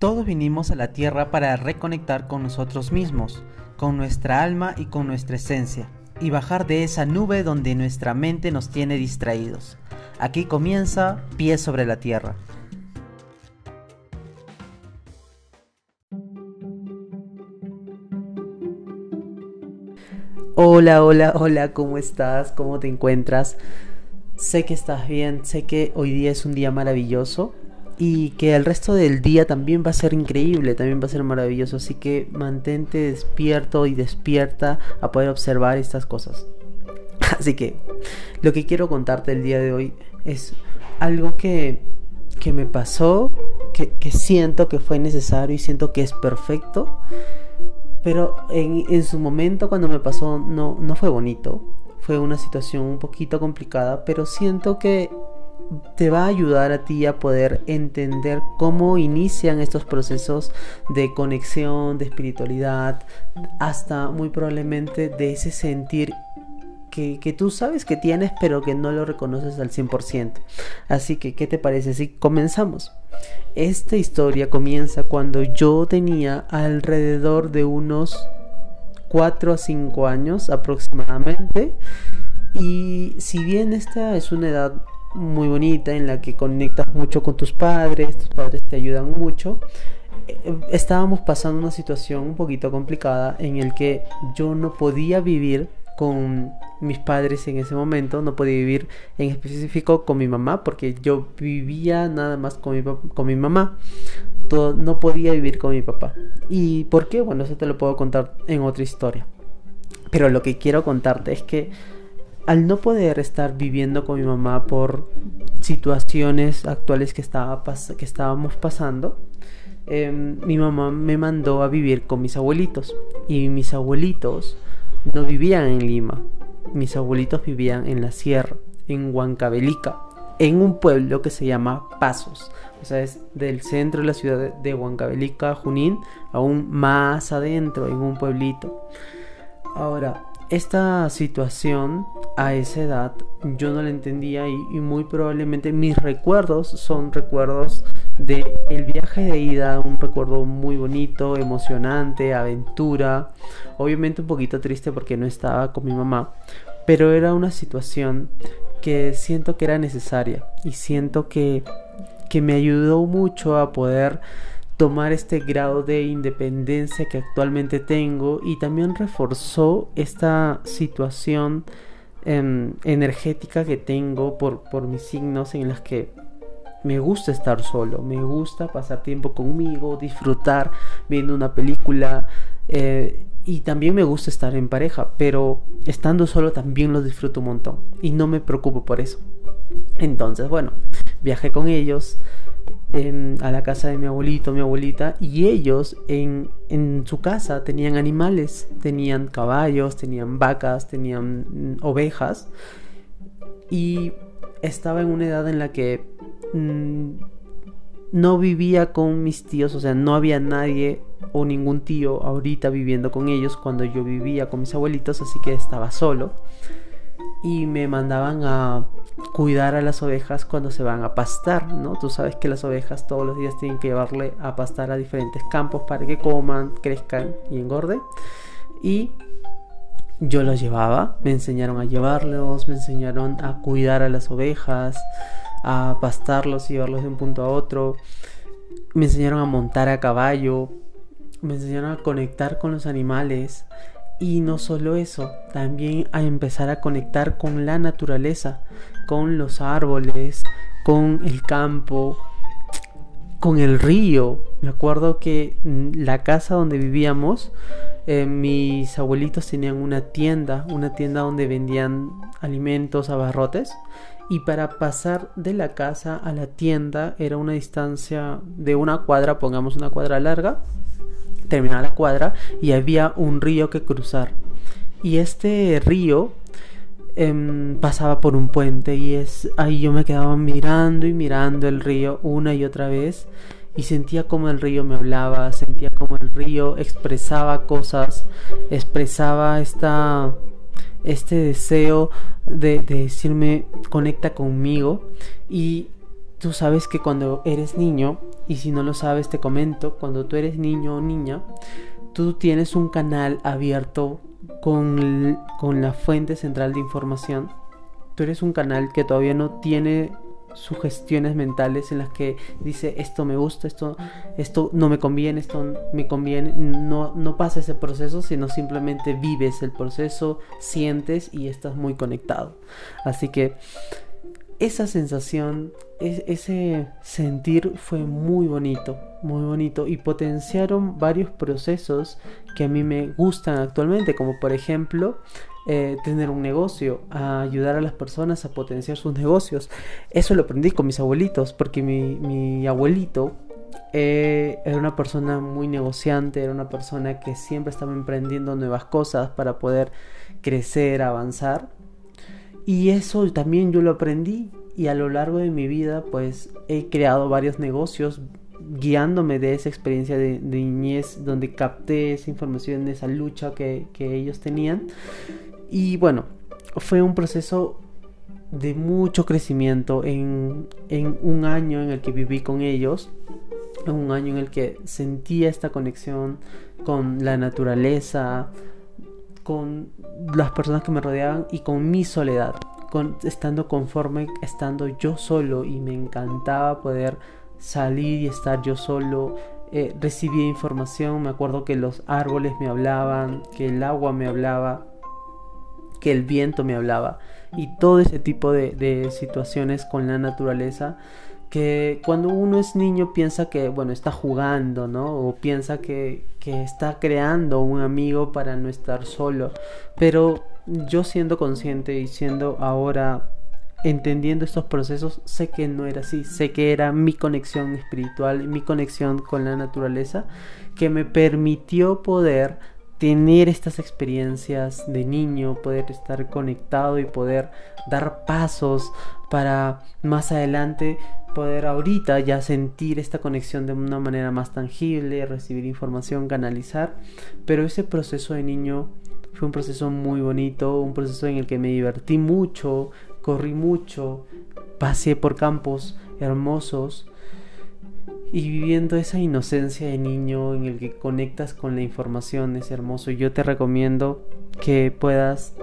Todos vinimos a la Tierra para reconectar con nosotros mismos, con nuestra alma y con nuestra esencia, y bajar de esa nube donde nuestra mente nos tiene distraídos. Aquí comienza Pie sobre la Tierra. Hola, hola, hola, ¿cómo estás? ¿Cómo te encuentras? Sé que estás bien, sé que hoy día es un día maravilloso y que el resto del día también va a ser increíble, también va a ser maravilloso, así que mantente despierto y despierta a poder observar estas cosas. Así que lo que quiero contarte el día de hoy es algo que, que me pasó, que, que, siento que fue necesario y siento que es perfecto, pero en, en su momento cuando me pasó no, no fue bonito, fue una situación un poquito complicada, pero siento que te va a ayudar a ti a poder entender cómo inician estos procesos de conexión, de espiritualidad, hasta muy probablemente de ese sentir que, que, tú sabes que tienes pero que no lo reconoces al 100%. Así que, ¿qué te parece si comenzamos? Esta historia comienza cuando yo tenía alrededor de unos 4 a 5 años aproximadamente. Y si bien esta es una edad muy bonita en la que conectas mucho con tus padres, tus padres te ayudan mucho. Eh, estábamos pasando una situación un poquito complicada en el que yo no podía vivir con mis padres en ese momento, no podía vivir en específico con mi mamá porque yo vivía nada más con mi, con mi mamá, no podía vivir con mi papá. ¿Y por qué? Bueno, eso te lo puedo contar en otra historia. Pero lo que quiero contarte es que al no poder estar viviendo con mi mamá por situaciones actuales que, estaba que estábamos pasando, em, mi mamá me mandó a vivir con mis abuelitos. Y mis abuelitos no vivían en Lima. Mis abuelitos vivían en la sierra, en Huancavelica, en un pueblo que se llama Pasos. O sea, es del centro de la ciudad de Huancavelica, Junín, aún más adentro, en un pueblito. Ahora, esta situación a esa edad yo no la entendía y, muy probablemente mis recuerdos son recuerdos de el viaje de ida, un recuerdo muy bonito, emocionante, aventura, obviamente un poquito triste porque no estaba con mi mamá, pero era una situación que siento que era necesaria y siento que, que me ayudó mucho a poder tomar este grado de independencia que actualmente tengo y también reforzó esta situación em, energética que tengo por, por mis signos en las que me gusta estar solo, me gusta pasar tiempo conmigo, disfrutar viendo una película eh, y también me gusta estar en pareja, pero estando solo también lo disfruto un montón y no me preocupo por eso. Entonces, bueno, viajé con ellos, a la casa de mi abuelito, mi abuelita, y ellos en, en, su casa tenían animales, tenían caballos, tenían vacas, tenían mm, ovejas, y estaba en una edad en la que mm, no vivía con mis tíos, o sea, no había nadie o ningún tío ahorita viviendo con ellos cuando yo vivía con mis abuelitos, así que estaba solo y me mandaban a cuidar a las ovejas cuando se van a pastar, ¿no? Tú sabes que las ovejas todos los días tienen que llevarle a pastar a diferentes campos para que coman, crezcan y engorden. Y yo los llevaba, me enseñaron a llevarlos, me enseñaron a cuidar a las ovejas, a pastarlos y llevarlos de un punto a otro. Me enseñaron a montar a caballo, me enseñaron a conectar con los animales y no solo eso, también a empezar a conectar con la naturaleza, con los árboles, con el campo, con el río. Me acuerdo que la casa donde vivíamos, eh, mis abuelitos tenían una tienda, una tienda donde vendían alimentos, abarrotes. Y para pasar de la casa a la tienda era una distancia de una cuadra, pongamos una cuadra larga, terminaba la cuadra y había un río que cruzar. Y este río em, pasaba por un puente y es ahí yo me quedaba mirando y mirando el río una y otra vez y sentía como el río me hablaba, sentía como el río expresaba cosas, expresaba esta este deseo de, de decirme conecta conmigo y tú sabes que cuando eres niño, y si no lo sabes te comento, cuando tú eres niño o niña, tú tienes un canal abierto con, con la fuente central de información. Tú eres un canal que todavía no tiene sugestiones mentales en las que dice esto me gusta, esto, esto no me conviene, esto me conviene, no, no pasa ese proceso, sino simplemente vives el proceso, sientes y estás muy conectado. Así que esa sensación, ese sentir fue muy bonito, muy bonito y potenciaron varios procesos que a mí me gustan actualmente, como por ejemplo eh, tener un negocio, ayudar a las personas a potenciar sus negocios. Eso lo aprendí con mis abuelitos, porque mi, abuelito eh, era una persona muy negociante, era una persona que siempre estaba emprendiendo nuevas cosas para poder crecer, avanzar. Y eso también yo lo aprendí y a lo largo de mi vida pues he creado varios negocios guiándome de esa experiencia de, niñez donde capté esa información, esa lucha que, que ellos tenían. Y bueno, fue un proceso de mucho crecimiento en, un año en el que viví con ellos, en un año en el que sentía esta conexión con la naturaleza, con las personas que me rodeaban y con mi soledad, estando conforme, estando yo solo y me encantaba poder salir y estar yo solo. Eh, recibía información, me acuerdo que los árboles me hablaban, que el agua me hablaba, que el viento me hablaba y todo ese tipo de, situaciones con la naturaleza que cuando uno es niño piensa que, bueno, está jugando, ¿no? O piensa que, que, está creando un amigo para no estar solo. Pero yo siendo consciente y siendo ahora entendiendo estos procesos, sé que no era así. Sé que era mi conexión espiritual, mi conexión con la naturaleza, que me permitió poder tener estas experiencias de niño, poder estar conectado y poder dar pasos para más adelante poder ahorita ya sentir esta conexión de una manera más tangible, recibir información, canalizar, pero ese proceso de niño fue un proceso muy bonito, un proceso en el que me divertí mucho, corrí mucho, pasé por campos hermosos y viviendo esa inocencia de niño en el que conectas con la información es hermoso. Yo te recomiendo que puedas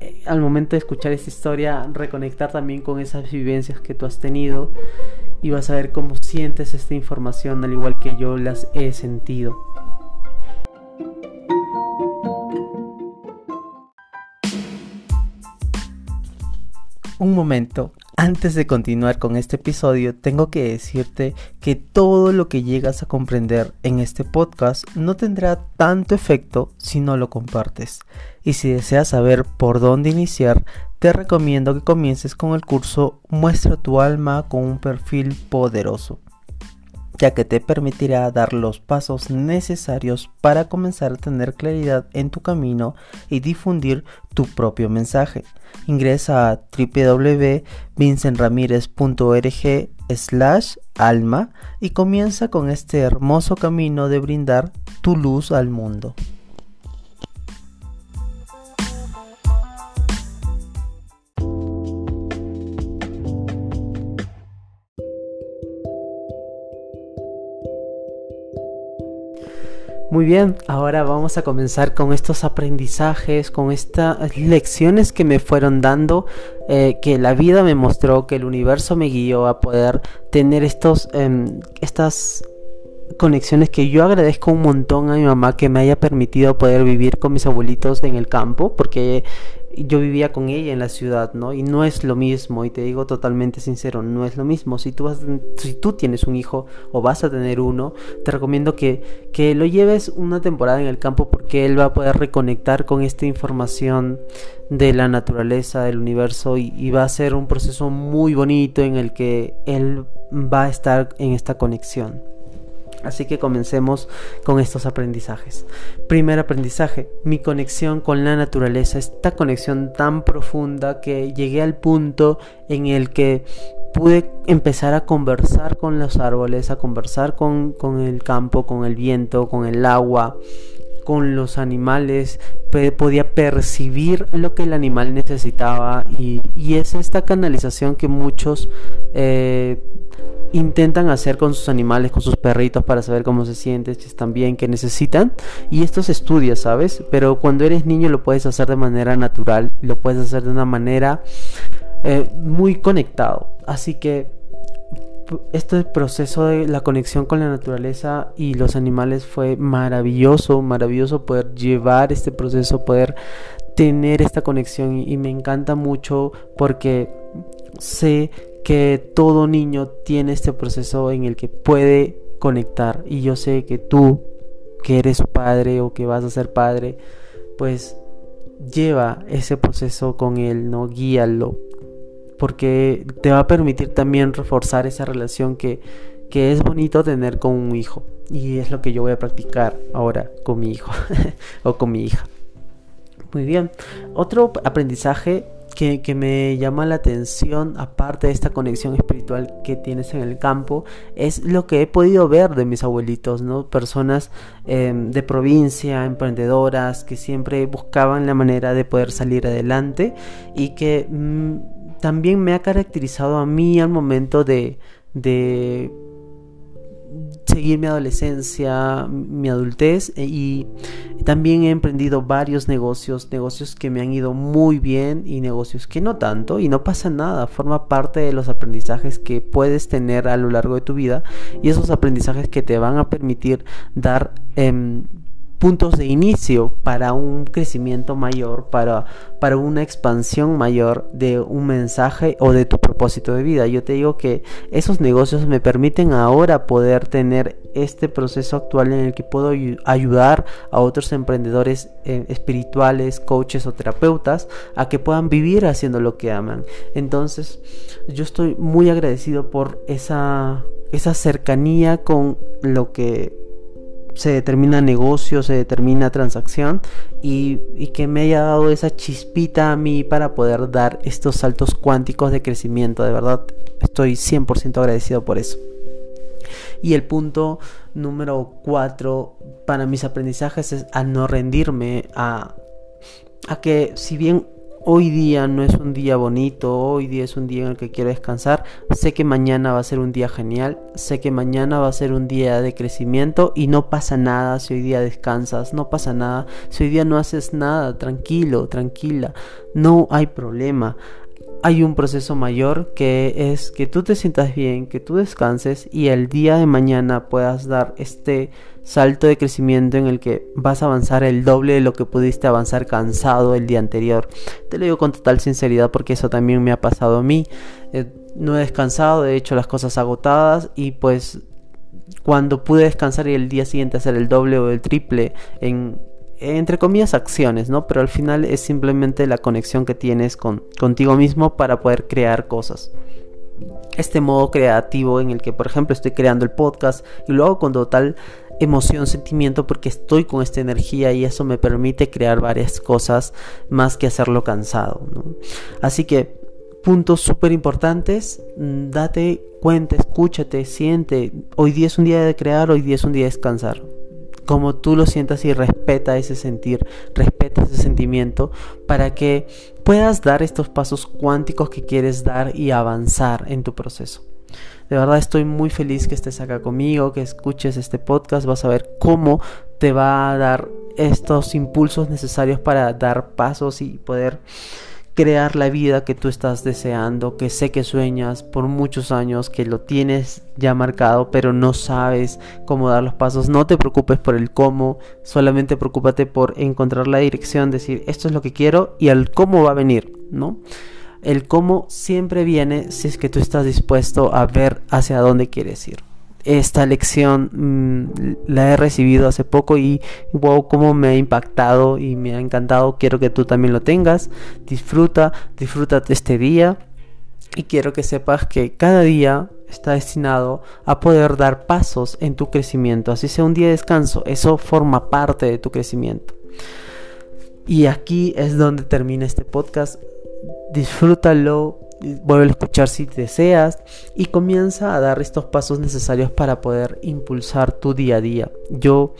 eh, al momento de escuchar esta historia reconectar también con esas vivencias que tú has tenido y vas a ver cómo sientes esta información al igual que yo las he sentido. Un momento, antes de continuar con este episodio, tengo que decirte que todo lo que llegas a comprender en este podcast no tendrá tanto efecto si no lo compartes. Y si deseas saber por dónde iniciar, te recomiendo que comiences con el curso Muestra tu alma con un perfil poderoso ya que te permitirá dar los pasos necesarios para comenzar a tener claridad en tu camino y difundir tu propio mensaje. Ingresa a www.vincentramirez.org slash alma y comienza con este hermoso camino de brindar tu luz al mundo. Muy bien, ahora vamos a comenzar con estos aprendizajes, con estas lecciones que me fueron dando, eh, que la vida me mostró, que el universo me guió a poder tener estos, em, estas conexiones que yo agradezco un montón a mi mamá que me haya permitido poder vivir con mis abuelitos en el campo, porque yo vivía con ella en la ciudad, ¿no? Y no es lo mismo, y te digo totalmente sincero, no es lo mismo. Si tú, vas, si tú tienes un hijo o vas a tener uno, te recomiendo que, que lo lleves una temporada en el campo porque él va a poder reconectar con esta información de la naturaleza, del universo, y, y va a ser un proceso muy bonito en el que él va a estar en esta conexión. Así que comencemos con estos aprendizajes. Primer aprendizaje, mi conexión con la naturaleza, esta conexión tan profunda que llegué al punto en el que pude empezar a conversar con los árboles, a conversar con, el campo, con el viento, con el agua, con los animales, podía percibir lo que el animal necesitaba y, es esta canalización que muchos eh, intentan hacer con sus animales, con sus perritos para saber cómo se sienten, si están bien, qué necesitan. Y esto se estudia, ¿sabes? Pero cuando eres niño lo puedes hacer de manera natural, lo puedes hacer de una manera eh, muy conectado. Así que este proceso de la conexión con la naturaleza y los animales fue maravilloso, maravilloso poder llevar este proceso, poder tener esta conexión y me encanta mucho porque sé que todo niño tiene este proceso en el que puede conectar y yo sé que tú que eres padre o que vas a ser padre pues lleva ese proceso con él no guíalo porque te va a permitir también reforzar esa relación que, que es bonito tener con un hijo. Y es lo que yo voy a practicar ahora con mi hijo o con mi hija. Muy bien. Otro aprendizaje que, me llama la atención, aparte de esta conexión espiritual que tienes en el campo, es lo que he podido ver de mis abuelitos, ¿no? Personas em, de provincia, emprendedoras, que siempre buscaban la manera de poder salir adelante y que mm, también me ha caracterizado a mí al momento de, de seguir mi adolescencia, mi adultez eh, y también he emprendido varios negocios, negocios que me han ido muy bien y negocios que no tanto y no pasa nada, forma parte de los aprendizajes que puedes tener a lo largo de tu vida y esos aprendizajes que te van a permitir dar em, puntos de inicio para un crecimiento mayor, para, para una expansión mayor de un mensaje o de tu propósito de vida. Yo te digo que esos negocios me permiten ahora poder tener este proceso actual en el que puedo ayudar a otros emprendedores eh, espirituales, coaches o terapeutas a que puedan vivir haciendo lo que aman. Entonces, yo estoy muy agradecido por esa, esa cercanía con lo que se determina negocio, se determina transacción y, que me haya dado esa chispita a mí para poder dar estos saltos cuánticos de crecimiento. De verdad, estoy 100% agradecido por eso. Y el punto número 4 para mis aprendizajes es a no rendirme, a, a que si bien hoy día no es un día bonito, hoy día es un día en el que quiero descansar, sé que mañana va a ser un día genial, sé que mañana va a ser un día de crecimiento y no pasa nada si hoy día descansas, no pasa nada. Si hoy día no haces nada, tranquilo, tranquila, no hay problema hay un proceso mayor que es que tú te sientas bien, que tú descanses y el día de mañana puedas dar este salto de crecimiento en el que vas a avanzar el doble de lo que pudiste avanzar cansado el día anterior. Te lo digo con total sinceridad porque eso también me ha pasado a mí. Eh, no he descansado, he hecho las cosas agotadas y pues cuando pude descansar y el día siguiente hacer el doble o el triple en entre comillas acciones, ¿no? Pero al final es simplemente la conexión que tienes con, contigo mismo para poder crear cosas. Este modo creativo en el que, por ejemplo, estoy creando el podcast y lo hago con total emoción, sentimiento porque estoy con esta energía y eso me permite crear varias cosas más que hacerlo cansado. Así que puntos súper importantes, date cuenta, escúchate, siente. Hoy día es un día de crear, hoy día es un día de descansar como tú lo sientas y respeta ese sentir, respeta ese sentimiento para que puedas dar estos pasos cuánticos que quieres dar y avanzar en tu proceso. De verdad estoy muy feliz que estés acá conmigo, que escuches este podcast, vas a ver cómo te va a dar estos impulsos necesarios para dar pasos y poder crear la vida que tú estás deseando, que sé que sueñas por muchos años, que lo tienes ya marcado, pero no sabes cómo dar los pasos. No te preocupes por el cómo, solamente preocúpate por encontrar la dirección, decir esto es lo que quiero y el cómo va a venir, ¿no? El cómo siempre viene si es que tú estás dispuesto a ver hacia dónde quieres ir esta lección mm, la he recibido hace poco y wow, cómo me ha impactado y me ha encantado. Quiero que tú también lo tengas. Disfruta, disfruta este día. Y quiero que sepas que cada día está destinado a poder dar pasos en tu crecimiento. Así sea un día de descanso, eso forma parte de tu crecimiento. Y aquí es donde termina este podcast. Disfrútalo, vuelve a escuchar si deseas y comienza a dar estos pasos necesarios para poder impulsar tu día a día. Yo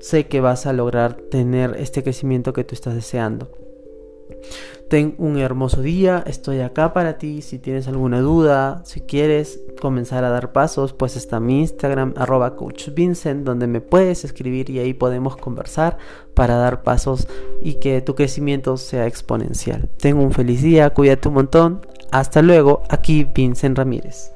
sé que vas a lograr tener este crecimiento que tú estás deseando. Ten un hermoso día, estoy acá para ti. Si tienes alguna duda, si quieres comenzar a dar pasos, pues está mi Instagram, arroba coachvincent, donde me puedes escribir y ahí podemos conversar para dar pasos y que tu crecimiento sea exponencial. Ten un feliz día, cuídate un montón. Hasta luego, aquí Vincent Ramírez.